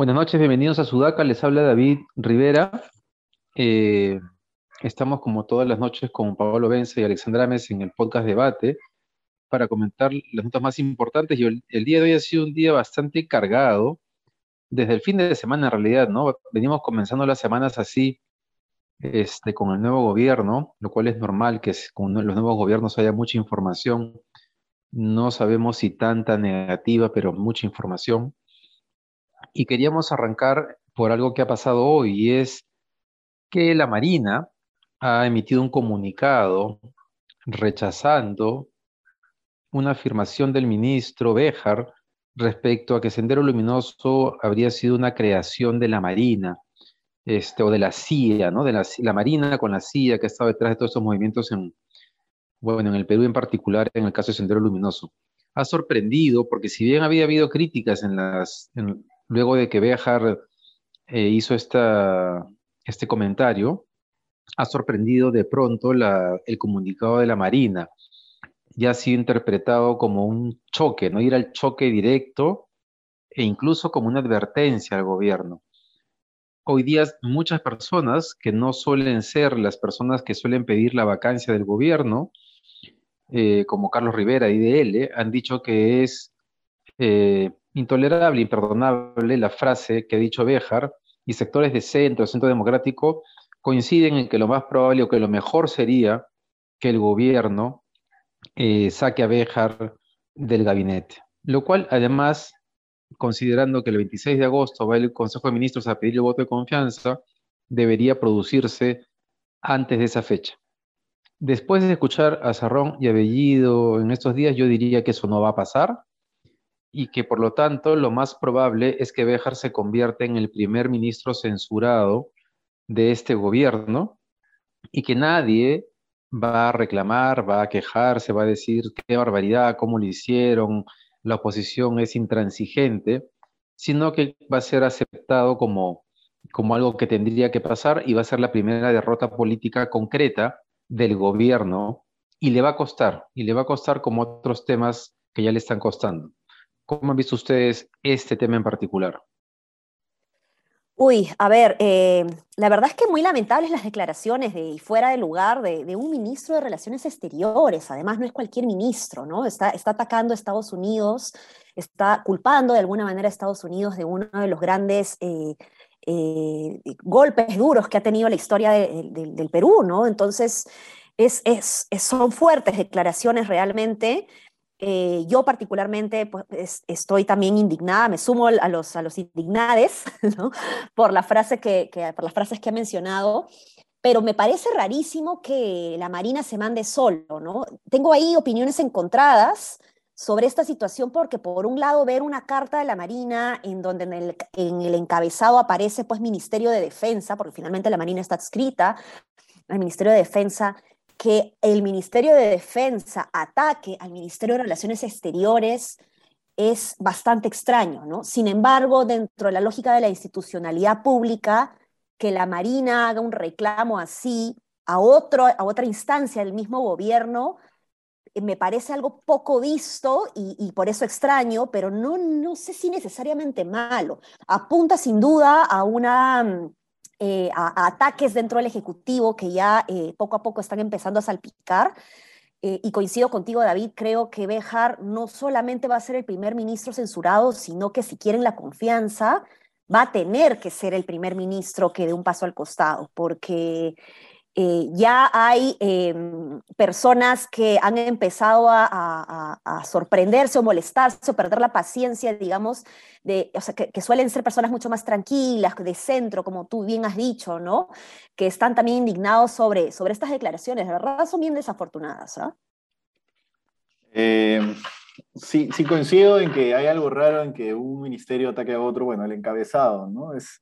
Buenas noches, bienvenidos a Sudaca, les habla David Rivera. Eh, estamos como todas las noches con Pablo Benza y Alexandra Ames en el podcast Debate para comentar las notas más importantes y el, día de hoy ha sido un día bastante cargado, desde el fin de semana en realidad, ¿no? Venimos comenzando las semanas así, este, con el nuevo gobierno, lo cual es normal que con los nuevos gobiernos haya mucha información, no sabemos si tanta negativa, pero mucha información y queríamos arrancar por algo que ha pasado hoy, es que la Marina ha emitido un comunicado rechazando una afirmación del ministro Béjar respecto a que Sendero Luminoso habría sido una creación de la Marina, este, o de la CIA, ¿no? De la, Marina con la CIA que ha estado detrás de todos estos movimientos en, bueno, en el Perú en particular, en el caso de Sendero Luminoso. Ha sorprendido porque si bien había habido críticas en las, luego de que Bejar eh, hizo esta, este comentario, ha sorprendido de pronto el comunicado de la Marina. Ya ha sido interpretado como un choque, no ir al choque directo e incluso como una advertencia al gobierno. Hoy día muchas personas que no suelen ser las personas que suelen pedir la vacancia del gobierno, eh, como Carlos Rivera y DL, han dicho que es eh, intolerable, imperdonable la frase que ha dicho Béjar y sectores de centro, centro democrático, coinciden en que lo más probable o que lo mejor sería que el gobierno eh, saque a Béjar del gabinete. Lo cual, además, considerando que el 26 de agosto va el Consejo de Ministros a pedir el voto de confianza, debería producirse antes de esa fecha. Después de escuchar a Sarrón y a Bellido en estos días, yo diría que eso no va a pasar y que por lo tanto lo más probable es que Béjar se convierta en el primer ministro censurado de este gobierno y que nadie va a reclamar, va a quejarse, va a decir qué barbaridad, cómo lo hicieron, la oposición es intransigente, sino que va a ser aceptado como, como algo que tendría que pasar y va a ser la primera derrota política concreta del gobierno y le va a costar, y le va a costar como otros temas que ya le están costando. ¿Cómo han visto ustedes este tema en particular? Uy, a ver, eh, la verdad es que muy lamentables las declaraciones de fuera de lugar de, un ministro de Relaciones Exteriores. Además, no es cualquier ministro, ¿no? Está, está atacando a Estados Unidos, está culpando de alguna manera a Estados Unidos de uno de los grandes eh, eh, golpes duros que ha tenido la historia del Perú, ¿no? Entonces, es, es, son fuertes declaraciones realmente. Eh, yo particularmente pues, estoy también indignada, me sumo a los, a los indignades ¿no? por, la frase que, por las frases que ha mencionado, pero me parece rarísimo que la Marina se mande solo. ¿no? Tengo ahí opiniones encontradas sobre esta situación porque por un lado ver una carta de la Marina en donde en el, en el encabezado aparece pues Ministerio de Defensa, porque finalmente la Marina está adscrita al Ministerio de Defensa, que el Ministerio de Defensa ataque al Ministerio de Relaciones Exteriores es bastante extraño, ¿no? Sin embargo, dentro de la lógica de la institucionalidad pública, que la Marina haga un reclamo así a, otro, a otra instancia del mismo gobierno, eh, me parece algo poco visto y, por eso extraño, pero no, no sé si necesariamente malo. Apunta sin duda a una mm, eh, a, ataques dentro del Ejecutivo que ya eh, poco a poco están empezando a salpicar. Eh, y coincido contigo, David, creo que Bejar no solamente va a ser el primer ministro censurado, sino que si quieren la confianza, va a tener que ser el primer ministro que dé un paso al costado, porque eh, ya hay em, personas que han empezado a, sorprenderse o molestarse o perder la paciencia, digamos, de, o sea, que, suelen ser personas mucho más tranquilas, de centro, como tú bien has dicho, ¿no? Que están también indignados sobre, sobre estas declaraciones. De verdad son bien desafortunadas. Em, sí, sí coincido en que hay algo raro en que un ministerio ataque a otro, bueno, el encabezado, ¿no? Es,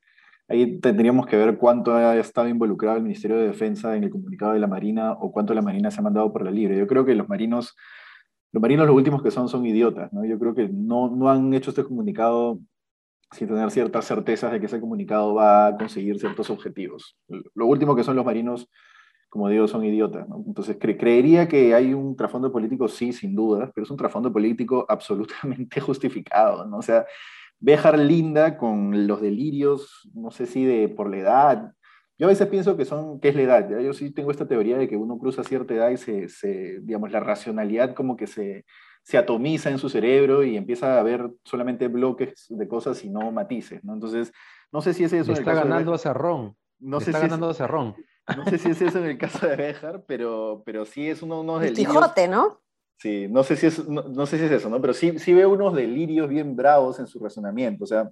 Ahí tendríamos que ver cuánto ha estado involucrado el Ministerio de Defensa en el comunicado de la Marina o cuánto la Marina se ha mandado por la libre. Yo creo que los marinos, los marinos los últimos que son son idiotas, ¿no? Yo creo que no, no han hecho este comunicado sin tener ciertas certezas de que ese comunicado va a conseguir ciertos objetivos. Lo último que son los marinos, como digo, son idiotas. Entonces, creería que hay un trasfondo político, sí, sin duda, pero es un trasfondo político absolutamente justificado. ¿no? O sea, Béjar linda con los delirios, no sé si de por la edad. Yo a veces pienso que, son, que es la edad. Yo sí tengo esta teoría de que uno cruza cierta edad y se, se digamos, la racionalidad como que se, se atomiza en su cerebro y empieza a ver solamente bloques de cosas y no matices, ¿no? Entonces, no sé si es eso. está ganando a Cerrón. No sé está si ganando es, a Cerrón. No sé si es eso en el caso de Béjar, pero, pero sí es uno, unos delirios. Quijote, ¿no? Sí, no sé si es, no, sé si es eso, ¿no? Pero sí, sí veo unos delirios bien bravos en su razonamiento. O sea,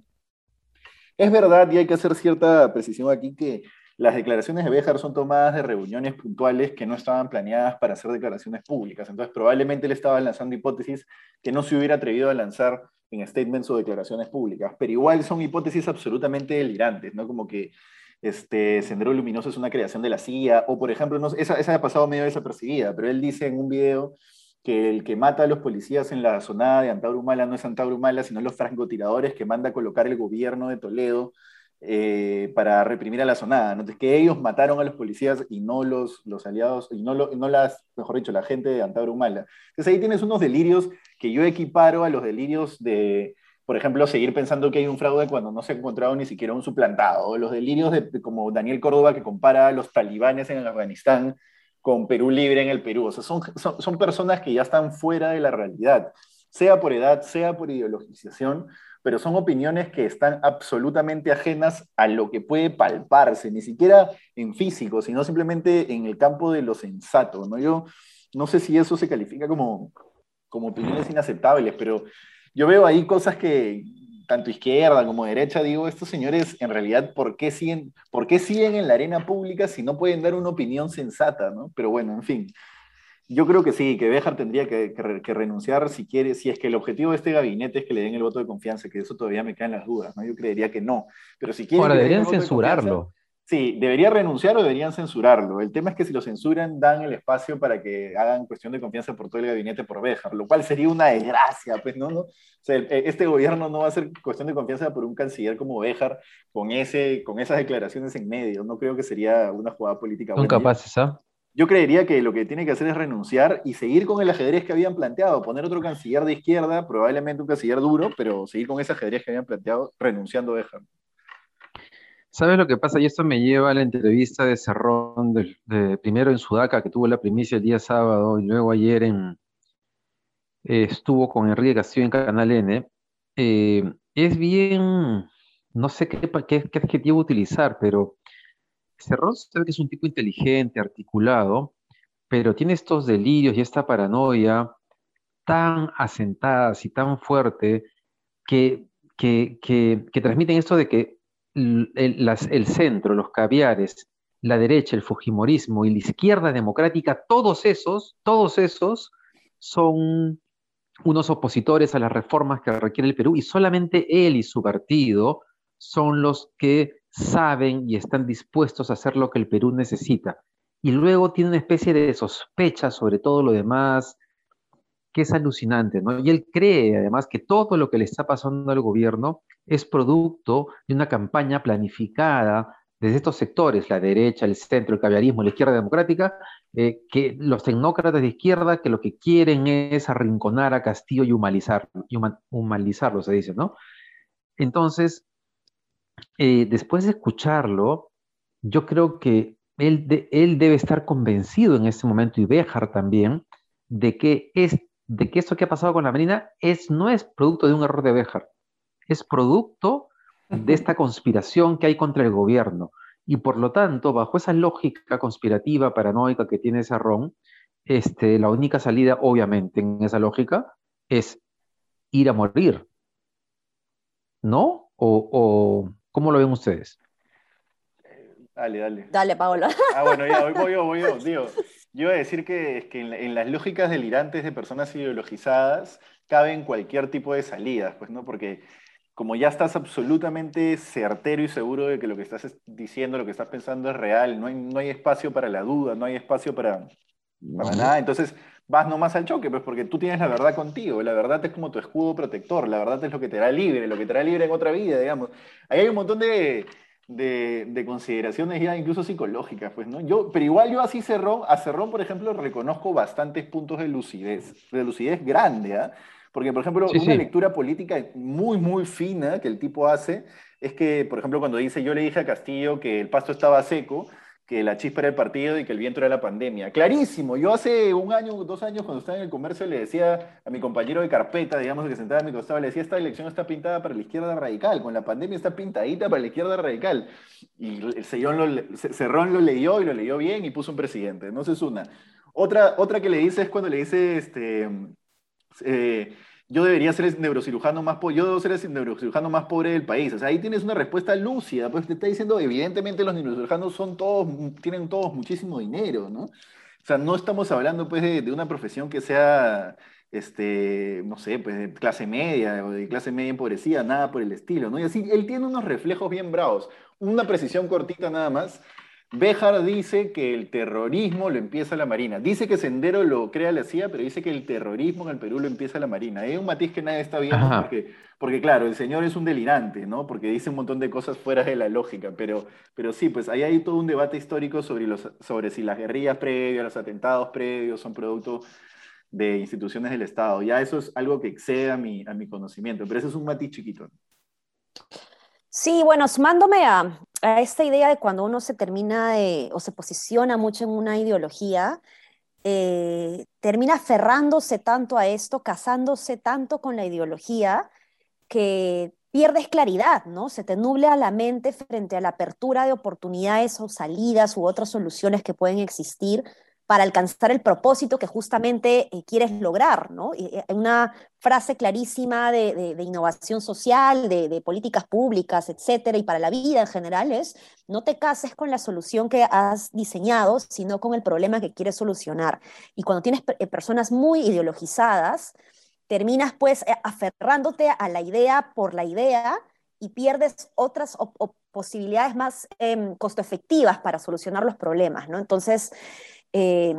es verdad y hay que hacer cierta precisión aquí que las declaraciones de Béjar son tomadas de reuniones puntuales que no estaban planeadas para hacer declaraciones públicas. Entonces, probablemente él estaba lanzando hipótesis que no se hubiera atrevido a lanzar en statements o declaraciones públicas. Pero igual son hipótesis absolutamente delirantes, ¿no? Como que este, Sendero Luminoso es una creación de la CIA, o por ejemplo, no, esa, esa ha pasado medio desapercibida, pero él dice en un video que el que mata a los policías en la zona de Antaurumala no es Antaurumala, sino los francotiradores que manda a colocar el gobierno de Toledo eh, para reprimir a la zonada. Entonces, que ellos mataron a los policías y no los, los aliados, y no, no las, mejor dicho, la gente de Antabro Humala. Entonces ahí tienes unos delirios que yo equiparo a los delirios de, por ejemplo, seguir pensando que hay un fraude cuando no se ha encontrado ni siquiera un suplantado. Los delirios de, como Daniel Córdoba que compara a los talibanes en Afganistán con Perú libre en el Perú. O sea, son, son, son personas que ya están fuera de la realidad, sea por edad, sea por ideologización, pero son opiniones que están absolutamente ajenas a lo que puede palparse, ni siquiera en físico, sino simplemente en el campo de lo sensato. ¿no? Yo no sé si eso se califica como, como opiniones inaceptables, pero yo veo ahí cosas que tanto izquierda como derecha, digo, estos señores en realidad, ¿por qué siguen, por qué siguen en la arena pública si no pueden dar una opinión sensata? ¿no? Pero bueno, en fin. Yo creo que sí, que Béjar tendría que, renunciar si quiere, si es que el objetivo de este gabinete es que le den el voto de confianza, que eso todavía me caen las dudas, ¿no? Yo creería que no. Pero si quiere. Ahora, deberían censurarlo. Sí, debería renunciar o deberían censurarlo. El tema es que si lo censuran, dan el espacio para que hagan cuestión de confianza por todo el gabinete por Béjar, lo cual sería una desgracia, pues, ¿no? ¿no? O sea, este gobierno no va a ser cuestión de confianza por un canciller como Béjar con, ese, con esas declaraciones en medio. No creo que sería una jugada política. Son capaces, ¿ah? Yo creería que lo que tiene que hacer es renunciar y seguir con el ajedrez que habían planteado, poner otro canciller de izquierda, probablemente un canciller duro, pero seguir con ese ajedrez que habían planteado, renunciando a dejar. ¿Sabes lo que pasa? Y esto me lleva a la entrevista de Cerrón, de, primero en Sudaca, que tuvo la primicia el día sábado, y luego ayer eh, estuvo con Enrique Castillo en Canal N. Eh, es bien, no sé qué, adjetivo utilizar, pero Cerrón se que es un tipo inteligente, articulado, pero tiene estos delirios y esta paranoia tan asentadas y tan fuerte que, que, transmiten esto de que el, centro, los caviares, la derecha, el fujimorismo y la izquierda democrática, todos esos, todos esos son unos opositores a las reformas que requiere el Perú y solamente él y su partido son los que saben y están dispuestos a hacer lo que el Perú necesita. Y luego tiene una especie de sospecha sobre todo lo demás, que es alucinante, ¿no? Y él cree además que todo lo que le está pasando al gobierno es producto de una campaña planificada desde estos sectores, la derecha, el centro, el caviarismo, la izquierda democrática, eh, que los tecnócratas de izquierda que lo que quieren es arrinconar a Castillo y humanizarlo, humanizarlo se dice, ¿no? Entonces, eh, después de escucharlo, yo creo que él, él debe estar convencido en este momento, y Béjar también, de que, es, de que esto que ha pasado con la Marina es, no es producto de un error de Béjar, es producto de esta conspiración que hay contra el gobierno. Y por lo tanto, bajo esa lógica conspirativa, paranoica que tiene Sarrón, este, la única salida, obviamente, en esa lógica, es ir a morir. ¿No? o, ¿Cómo lo ven ustedes? Dale, dale. Dale, Paola. Ah, bueno, ya, voy yo, voy yo. Digo, yo iba a decir que, es que en, las lógicas delirantes de personas ideologizadas caben cualquier tipo de salidas, pues, ¿no? Porque como ya estás absolutamente certero y seguro de que lo que estás diciendo, lo que estás pensando es real, no hay, no hay espacio para la duda, no hay espacio para, Para nada. Entonces vas nomás al choque, pues porque tú tienes la verdad contigo. La verdad es como tu escudo protector. La verdad es lo que te hará libre, lo que te hará libre en otra vida, digamos. Ahí hay un montón de, de, consideraciones ya incluso psicológicas, pues, ¿no? Yo, pero igual yo así Cerrón, a Cerrón, por ejemplo, reconozco bastantes puntos de lucidez, de lucidez grande, ¿ah? Porque, por ejemplo, una lectura política muy, muy fina que el tipo hace es que, por ejemplo, cuando dice, yo le dije a Castillo que el pasto estaba seco, que la chispa era el partido y que el viento era la pandemia. Clarísimo. Yo hace un año, dos años, cuando estaba en el comercio, le decía a mi compañero de carpeta, digamos, que sentaba a mi costado, le decía, esta elección está pintada para la izquierda radical, con la pandemia está pintadita para la izquierda radical. Y el Cerrón lo leyó y lo leyó bien y puso un presidente. No es una. Otra, otra que le dice es cuando le dice, este... Eh, yo debería ser el neurocirujano más pobre, yo debo ser el neurocirujano más pobre del país. O sea, ahí tienes una respuesta lúcida, pues te está diciendo, evidentemente los neurocirujanos son todos, tienen todos muchísimo dinero, ¿no? O sea, no estamos hablando pues de, una profesión que sea, este, no sé, pues de clase media o de clase media empobrecida, nada por el estilo, ¿no? Y así, él tiene unos reflejos bien bravos, una precisión cortita nada más, Béjar dice que el terrorismo lo empieza la Marina. Dice que Sendero lo crea la CIA, pero dice que el terrorismo en el Perú lo empieza la Marina. Es un matiz que nadie está viendo porque, porque, claro, el señor es un delirante, ¿no? Porque dice un montón de cosas fuera de la lógica. Pero, pero sí, pues ahí hay todo un debate histórico sobre, los, sobre si las guerrillas previas, los atentados previos son producto de instituciones del Estado. Ya eso es algo que excede a mi, a mi conocimiento, pero eso es un matiz chiquito. Sí, bueno, sumándome a, esta idea de cuando uno se termina o se posiciona mucho en una ideología, eh, termina aferrándose tanto a esto, casándose tanto con la ideología, que pierdes claridad, ¿no? Se te nuble a la mente frente a la apertura de oportunidades o salidas u otras soluciones que pueden existir para alcanzar el propósito que justamente eh, quieres lograr, ¿no? Eh, una frase clarísima de, innovación social, de, políticas públicas, etcétera, y para la vida en general es, no te cases con la solución que has diseñado, sino con el problema que quieres solucionar. Y cuando tienes eh, personas muy ideologizadas, terminas pues aferrándote a la idea por la idea y pierdes otras posibilidades más em, costo efectivas para solucionar los problemas, ¿no? Entonces, eh,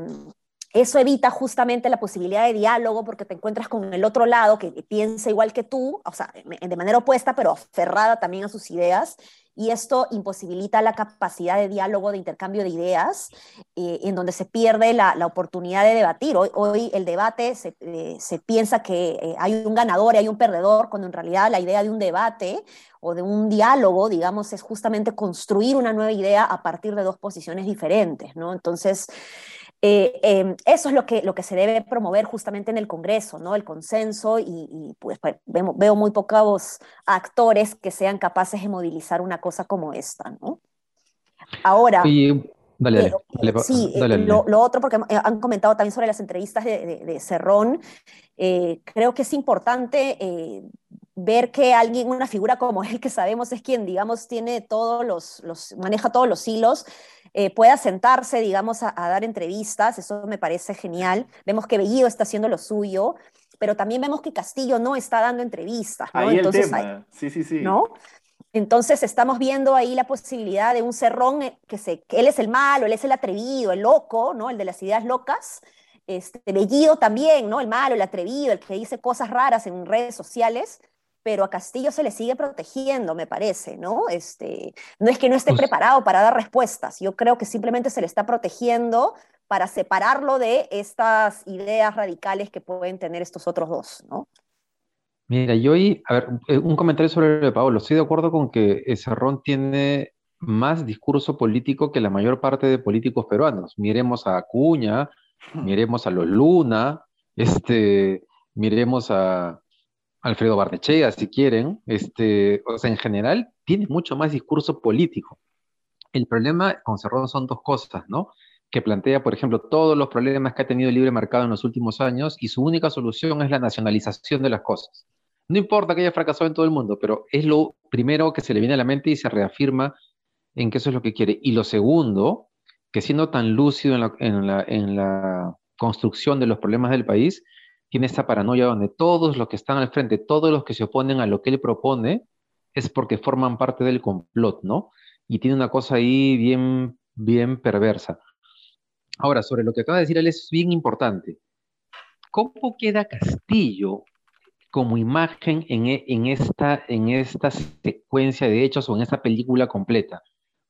eso evita justamente la posibilidad de diálogo porque te encuentras con el otro lado que piensa igual que tú, o sea, de manera opuesta, pero aferrada también a sus ideas. Y esto imposibilita la capacidad de diálogo, de intercambio de ideas, eh, en donde se pierde la, oportunidad de debatir. Hoy, hoy el debate se, eh, se piensa que hay un ganador y hay un perdedor, cuando en realidad la idea de un debate o de un diálogo, digamos, es justamente construir una nueva idea a partir de dos posiciones diferentes, ¿no? Entonces, eh, em, eso es lo que, lo que se debe promover justamente en el Congreso, ¿no? El consenso y, pues, pues veo, muy pocos actores que sean capaces de movilizar una cosa como esta, ¿no? Ahora... dale, dale, sí, eh, Lo, otro, porque han comentado también sobre las entrevistas de, de, Cerrón, eh, creo que es importante ver que alguien, una figura como él, que sabemos es quien, digamos, tiene todos los, los maneja todos los hilos, eh, pueda sentarse, digamos, a, dar entrevistas, eso me parece genial. Vemos que Bellido está haciendo lo suyo, pero también vemos que Castillo no está dando entrevistas, ¿no? Ahí Entonces, el tema. sí, sí, sí. ¿no? Entonces estamos viendo ahí la posibilidad de un cerrón eh, que, se, que él es el malo, él es el atrevido, el loco, ¿no? El de las ideas locas. Este, Bellido también, ¿no? El malo, el atrevido, el que dice cosas raras en redes sociales pero a Castillo se le sigue protegiendo, me parece, ¿no? Este, no es que no esté pues preparado para dar respuestas, yo creo que simplemente se le está protegiendo para separarlo de estas ideas radicales que pueden tener estos otros dos, ¿no? Mira, yo ahí, a ver, eh, un comentario sobre lo Pablo. Estoy de acuerdo con que Cerrón tiene más discurso político que la mayor parte de políticos peruanos. Miremos a Acuña, hmm. miremos a los Luna, este, miremos a, Alfredo Barnechea, si quieren, este, o sea, en general, tiene mucho más discurso político. El problema con Cerrón son dos cosas, ¿no? Que plantea, por ejemplo, todos los problemas que ha tenido el libre mercado en los últimos años y su única solución es la nacionalización de las cosas. No importa que haya fracasado en todo el mundo, pero es lo primero que se le viene a la mente y se reafirma en que eso es lo que quiere. Y lo segundo, que siendo tan lúcido en la, en la construcción de los problemas del país, tiene esta paranoia donde todos los que están al frente, todos los que se oponen a lo que él propone, es porque forman parte del complot, ¿no? Y tiene una cosa ahí bien, bien perversa. Ahora, sobre lo que acaba de decir él es bien importante. ¿Cómo queda Castillo como imagen e, en, esta, en esta secuencia de hechos o en esta película completa?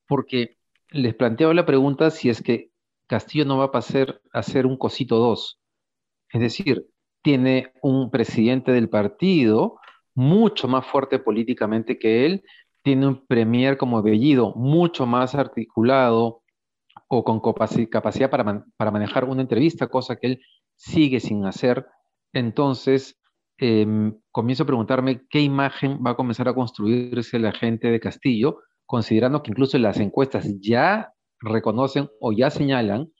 Porque les planteo la pregunta si es que Castillo no va a pasar a ser un cosito dos. Es decir, tiene un presidente del partido mucho más fuerte políticamente que él, tiene un premier como Bellido mucho más articulado o con capacidad para, para manejar una entrevista, cosa que él sigue sin hacer. Entonces, em, comienzo a preguntarme qué imagen va a comenzar a construirse la gente de Castillo, considerando que incluso las encuestas ya reconocen o ya señalan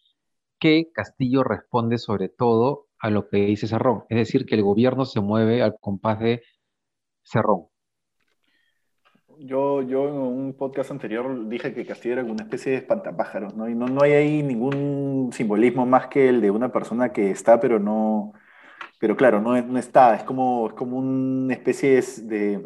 que Castillo responde sobre todo a lo que dice Cerrón, es decir, que el gobierno se mueve al compás de Cerrón. Yo, yo en un podcast anterior dije que Castillo era una especie de espantapájaros, ¿no? Y no, no hay ahí ningún simbolismo más que el de una persona que está, pero no, pero claro, no, no está, es como, es como una especie de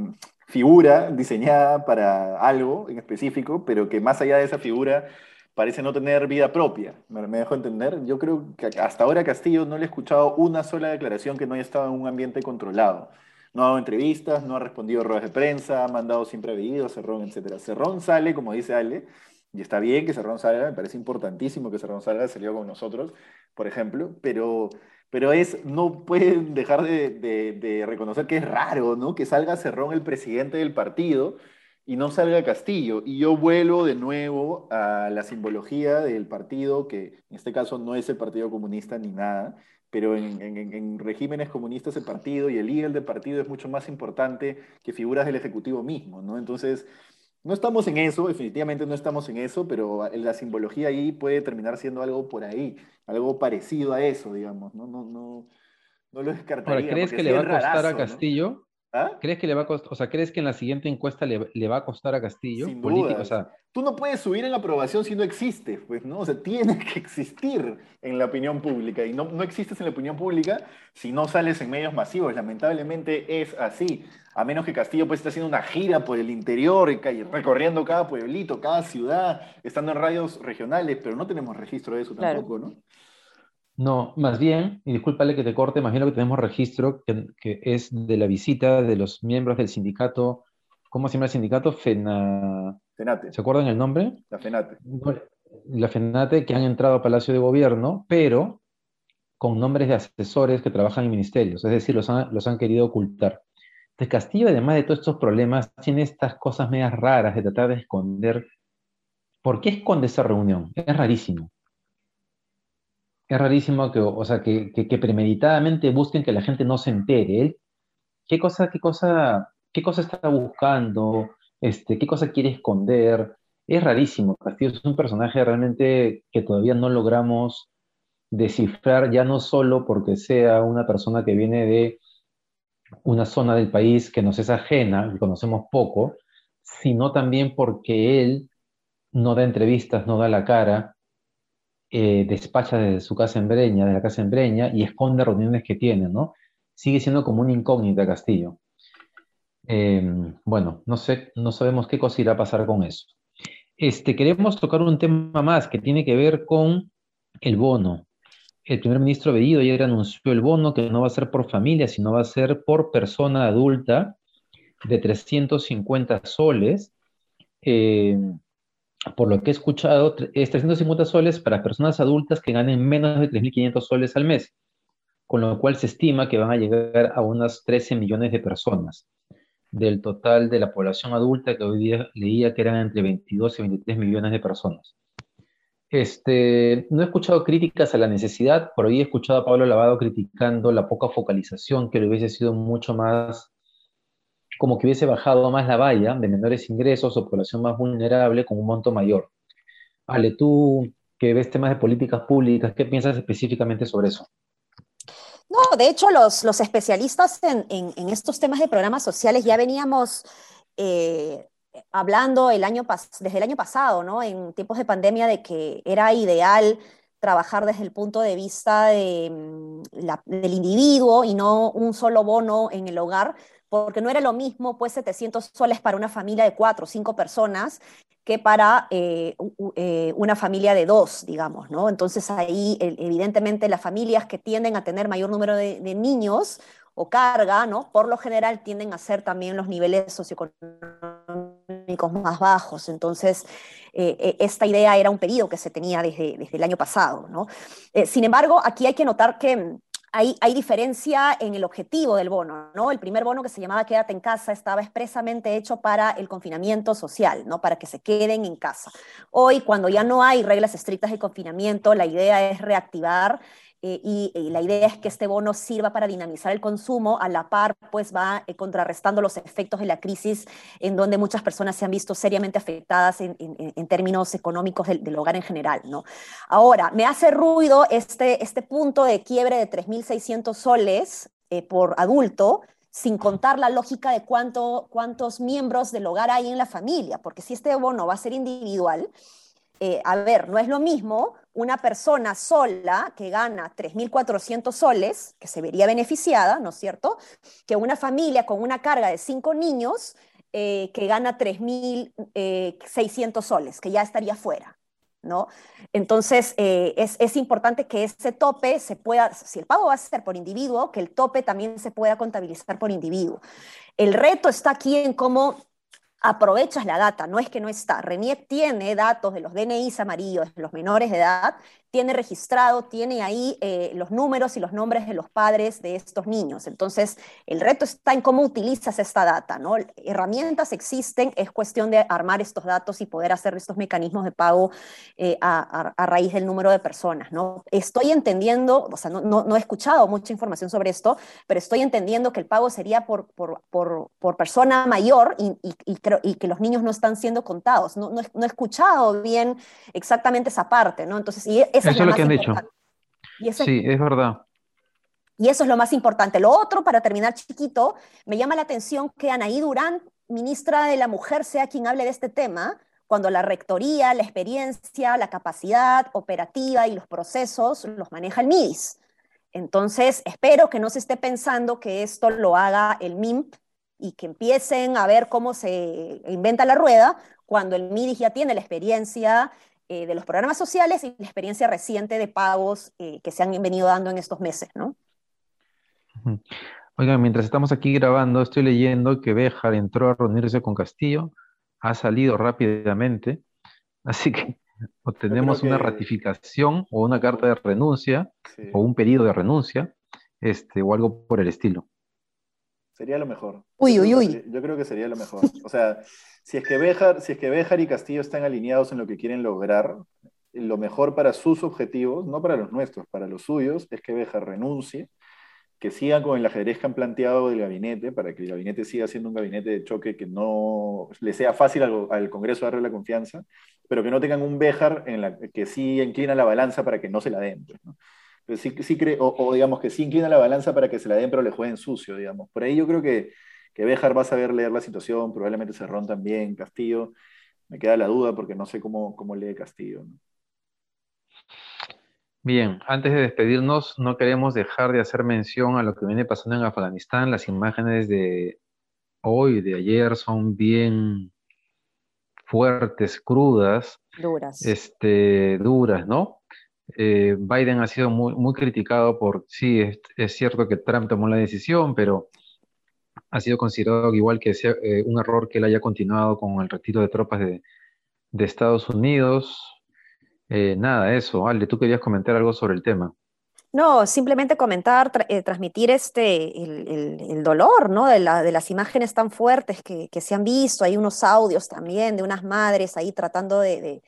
figura diseñada para algo en específico, pero que más allá de esa figura parece no tener vida propia. ¿Me, me dejo entender? Yo creo que hasta ahora Castillo no le he escuchado una sola declaración que no haya estado en un ambiente controlado. No ha dado entrevistas, no ha respondido a ruedas de prensa, ha mandado siempre pedidos, Cerrón, etc. Cerrón sale, como dice Ale, y está bien que Cerrón salga, me parece importantísimo que Cerrón salga, salió con nosotros, por ejemplo, pero, pero es, no pueden dejar de, de, de reconocer que es raro, ¿no? Que salga Cerrón el presidente del partido y no salga Castillo. Y yo vuelvo de nuevo a la simbología del partido, que en este caso no es el Partido Comunista ni nada, pero en, regímenes comunistas el partido y el líder del partido es mucho más importante que figuras del Ejecutivo mismo, ¿no? Entonces, no estamos en eso, definitivamente no estamos en eso, pero la simbología ahí puede terminar siendo algo por ahí, algo parecido a eso, digamos, ¿no? No, no, no lo descartaría. ¿crees que le va a costar a Castillo? ¿Ah? ¿Crees que le va a costar, o sea, crees que en la siguiente encuesta le, va a costar a Castillo? Sin duda. O sea, Tú no puedes subir en la aprobación si no existe, pues, ¿no? O sea, tiene que existir en la opinión pública y no, no existes en la opinión pública si no sales en medios masivos. Lamentablemente es así. A menos que Castillo pues esté haciendo una gira por el interior, recorriendo cada pueblito, cada ciudad, estando en radios regionales, pero no tenemos registro de eso tampoco, ¿no? No, más bien, y discúlpale que te corte, más bien lo que tenemos registro, que, es de la visita de los miembros del sindicato, ¿cómo se llama el sindicato? Fena... Fenate. ¿Se acuerdan el nombre? La Fenate. La Fenate, que han entrado a Palacio de Gobierno, pero con nombres de asesores que trabajan en ministerios, es decir, los han, los han querido ocultar. Entonces, Castillo, además de todos estos problemas, tiene estas cosas medias raras de tratar de esconder. ¿Por qué esconde esa reunión? Es rarísimo es rarísimo que, o sea, que, premeditadamente busquen que la gente no se entere. ¿Qué cosa, qué cosa, qué cosa está buscando? Este, ¿Qué cosa quiere esconder? Es rarísimo. Castillo es un personaje realmente que todavía no logramos descifrar, ya no solo porque sea una persona que viene de una zona del país que nos es ajena, que conocemos poco, sino también porque él no da entrevistas, no da la cara, eh, despacha desde su casa en Breña, de la casa en Breña, y esconde reuniones que tiene, ¿no? Sigue siendo como una incógnita Castillo. Em, bueno, no sé, no sabemos qué cosa irá a pasar con eso. Este, queremos tocar un tema más que tiene que ver con el bono. El primer ministro Bellido ayer anunció el bono que no va a ser por familia, sino va a ser por persona adulta de 350 soles. Eh, por lo que he escuchado, es 350 soles para personas adultas que ganen menos de 3.500 soles al mes, con lo cual se estima que van a llegar a unas 13 millones de personas del total de la población adulta que hoy día leía que eran entre 22 y 23 millones de personas. Este, no he escuchado críticas a la necesidad, por ahí he escuchado a Pablo Lavado criticando la poca focalización, que le hubiese sido mucho más como que hubiese bajado más la valla de menores ingresos o población más vulnerable con un monto mayor. Ale, tú que ves temas de políticas públicas, ¿qué piensas específicamente sobre eso? No, de hecho, los, los especialistas en, en, estos temas de programas sociales ya veníamos eh, hablando el año desde el año pasado, ¿no? En tiempos de pandemia, de que era ideal trabajar desde el punto de vista de, mm, del individuo y no un solo bono en el hogar, porque no era lo mismo, pues 700 soles para una familia de cuatro o cinco personas que para eh, eh, una familia de dos, digamos, ¿no? Entonces ahí evidentemente las familias que tienden a tener mayor número de, niños o carga, ¿no? Por lo general tienden a ser también los niveles socioeconómicos más bajos. Entonces, eh, esta idea era un pedido que se tenía desde, desde el año pasado, ¿no? sin embargo, aquí hay que notar que hay, diferencia en el objetivo del bono, ¿no? El primer bono que se llamaba Quédate en casa estaba expresamente hecho para el confinamiento social, ¿no? Para que se queden en casa. Hoy, cuando ya no hay reglas estrictas de confinamiento, la idea es reactivar eh, y, la idea es que este bono sirva para dinamizar el consumo, a la par pues va eh, contrarrestando los efectos de la crisis en donde muchas personas se han visto seriamente afectadas en, términos económicos del, hogar en general. ¿no? Ahora, me hace ruido este, este punto de quiebre de 3.600 soles eh, por adulto, sin contar la lógica de cuánto, cuántos miembros del hogar hay en la familia, porque si este bono va a ser individual, eh, a ver, no es lo mismo una persona sola que gana 3.400 soles, que se vería beneficiada, ¿no es cierto?, que una familia con una carga de cinco niños eh, que gana 3.600 eh, soles, que ya estaría fuera. ¿No? Entonces, es, es, importante que ese tope se pueda, si el pago va a ser por individuo, que el tope también se pueda contabilizar por individuo. El reto está aquí en cómo aprovechas la data, no es que no está. RENIEC tiene datos de los DNIs amarillos de los menores de edad tiene registrado, tiene ahí eh, los números y los nombres de los padres de estos niños. Entonces, el reto está en cómo utilizas esta data, ¿no? Herramientas existen, es cuestión de armar estos datos y poder hacer estos mecanismos de pago eh, a, raíz del número de personas, ¿no? Estoy entendiendo, o sea, no, he escuchado mucha información sobre esto, pero estoy entendiendo que el pago sería por, por, persona mayor y, y, que los niños no están siendo contados. No, he, escuchado bien exactamente esa parte, ¿no? Entonces, y eso es, lo que han dicho. sí, es verdad. Y eso es lo más importante. Lo otro, para terminar chiquito, me llama la atención que Anaí Durán, ministra de la Mujer, sea quien hable de este tema, cuando la rectoría, la experiencia, la capacidad operativa y los procesos los maneja el MIDIS. Entonces, espero que no se esté pensando que esto lo haga el MIMP y que empiecen a ver cómo se inventa la rueda cuando el MIDIS ya tiene la experiencia eh, de los programas sociales y la experiencia reciente de pagos eh, que se han venido dando en estos meses, ¿no? Oigan, mientras estamos aquí grabando, estoy leyendo que Béjar entró a reunirse con Castillo, ha salido rápidamente, así que obtenemos una ratificación o una carta de renuncia o un pedido de renuncia, este, o algo por el estilo. Sería lo mejor. Uy, uy, uy. Yo creo que sería lo mejor. O sea, si es que Béjar, si es que Béjar y Castillo están alineados en lo que quieren lograr, lo mejor para sus objetivos, no para los nuestros, para los suyos, es que Béjar renuncie, que sigan con el ajedrez que han planteado del gabinete, para que el gabinete siga siendo un gabinete de choque que no le sea fácil al, Congreso darle la confianza, pero que no tengan un Béjar en la, que sí inclina la balanza para que no se la den. Pues, ¿no? Sí, sí o, digamos que sí inclina la balanza para que se la den, pero le jueguen sucio, digamos. Por ahí yo creo que, que Béjar va a saber leer la situación, probablemente Cerrón también, Castillo. Me queda la duda porque no sé cómo, cómo lee Castillo. Bien, antes de despedirnos, no queremos dejar de hacer mención a lo que viene pasando en Afganistán. Las imágenes de hoy, de ayer, son bien fuertes, crudas. Duras. Este, duras, ¿no? Eh, Biden ha sido muy, criticado por, sí, es, cierto que Trump tomó la decisión, pero ha sido considerado igual que sea eh, un error que él haya continuado con el retiro de tropas de, Estados Unidos. Eh, nada, eso. Ale, tú querías comentar algo sobre el tema. No, simplemente comentar, transmitir este, el, dolor, ¿no? De, las imágenes tan fuertes que, se han visto. Hay unos audios también de unas madres ahí tratando de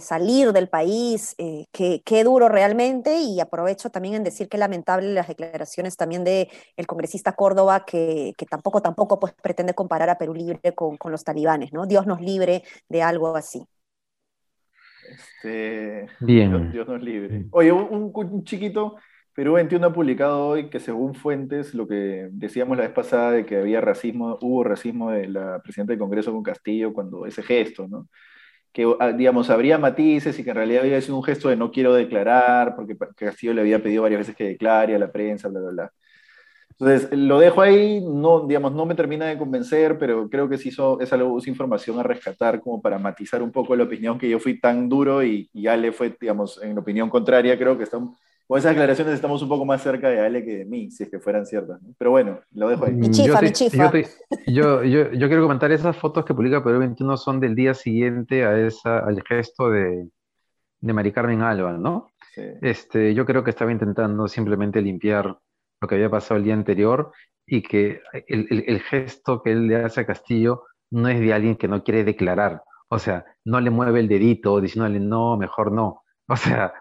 salir del país, eh, qué, duro realmente, y aprovecho también en decir que lamentable las declaraciones también del el congresista Córdoba, que, tampoco, tampoco pues, pretende comparar a Perú Libre con, los talibanes, ¿no? Dios nos libre de algo así. Este, Bien. Dios, nos libre. Oye, un, chiquito, Perú 21 ha publicado hoy que según fuentes, lo que decíamos la vez pasada de que había racismo, hubo racismo de la presidenta del Congreso con Castillo cuando ese gesto, ¿no? Que, ah, digamos, habría matices y que en realidad había sido un gesto de no quiero declarar, porque Castillo le había pedido varias veces que declare a la prensa, bla, bla, bla. Entonces, lo dejo ahí, no, digamos, no me termina de convencer, pero creo que sí es algo, es información a rescatar como para matizar un poco la opinión que yo fui tan duro y, y Ale fue, digamos, en opinión contraria, creo que estamos, con esas declaraciones estamos un poco más cerca de Ale que de mí, si es que fueran ciertas. Pero bueno, lo dejo ahí. Mi chifa, mi chifa. Yo, yo, yo, quiero comentar, esas fotos que publica Perú 21 son del día siguiente a esa, al gesto de, de Mari Carmen Alba, ¿no? Este, yo creo que estaba intentando simplemente limpiar lo que había pasado el día anterior y que el, gesto que él le hace a Castillo no es de alguien que no quiere declarar. O sea, no le mueve el dedito diciéndole no, mejor no. O sea,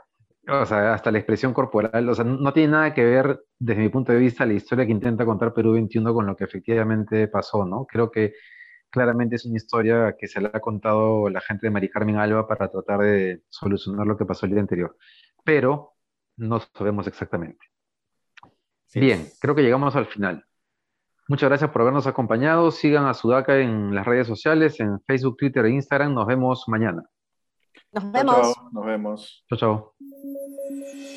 o sea, hasta la expresión corporal, o sea, no tiene nada que ver desde mi punto de vista la historia que intenta contar Perú 21 con lo que efectivamente pasó, ¿no? Creo que claramente es una historia que se le ha contado la gente de Mari Carmen Alba para tratar de solucionar lo que pasó el día anterior, pero no sabemos exactamente. Bien, creo que llegamos al final. Muchas gracias por habernos acompañado. Sigan a Sudaca en las redes sociales, en Facebook, Twitter e Instagram. Nos vemos mañana. Nos vemos. Nos vemos. Chao, chao. Thank you.